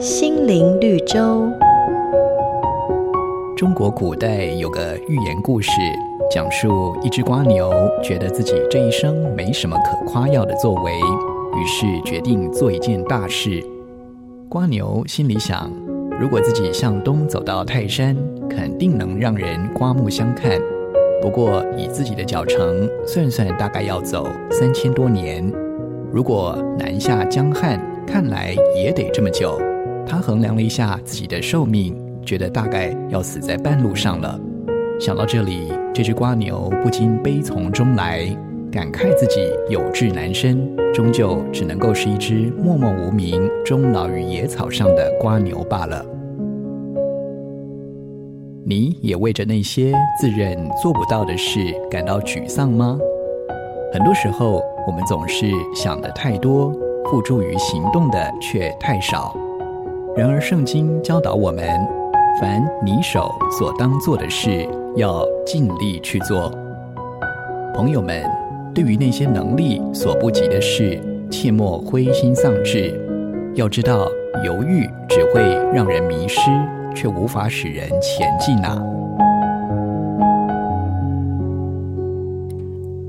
心灵绿洲。中国古代有个寓言故事，讲述一只瓜牛觉得自己这一生没什么可夸耀的作为，于是决定做一件大事。瓜牛心里想，如果自己向东走到泰山，肯定能让人刮目相看。不过以自己的脚程算算，大概要走三千多年。如果南下江汉，看来也得这么久。他衡量了一下自己的寿命。觉得大概要死在半路上了。想到这里，这只蜗牛不禁悲从中来，感慨自己有志难伸，终究只能够是一只默默无名、终老于野草上的蜗牛罢了。你也为着那些自认做不到的事感到沮丧吗？很多时候，我们总是想的太多，付诸于行动的却太少。然而，圣经教导我们。凡你手所当做的事，要尽力去做。朋友们，对于那些能力所不及的事，切莫灰心丧志。要知道，犹豫只会让人迷失，却无法使人前进啊！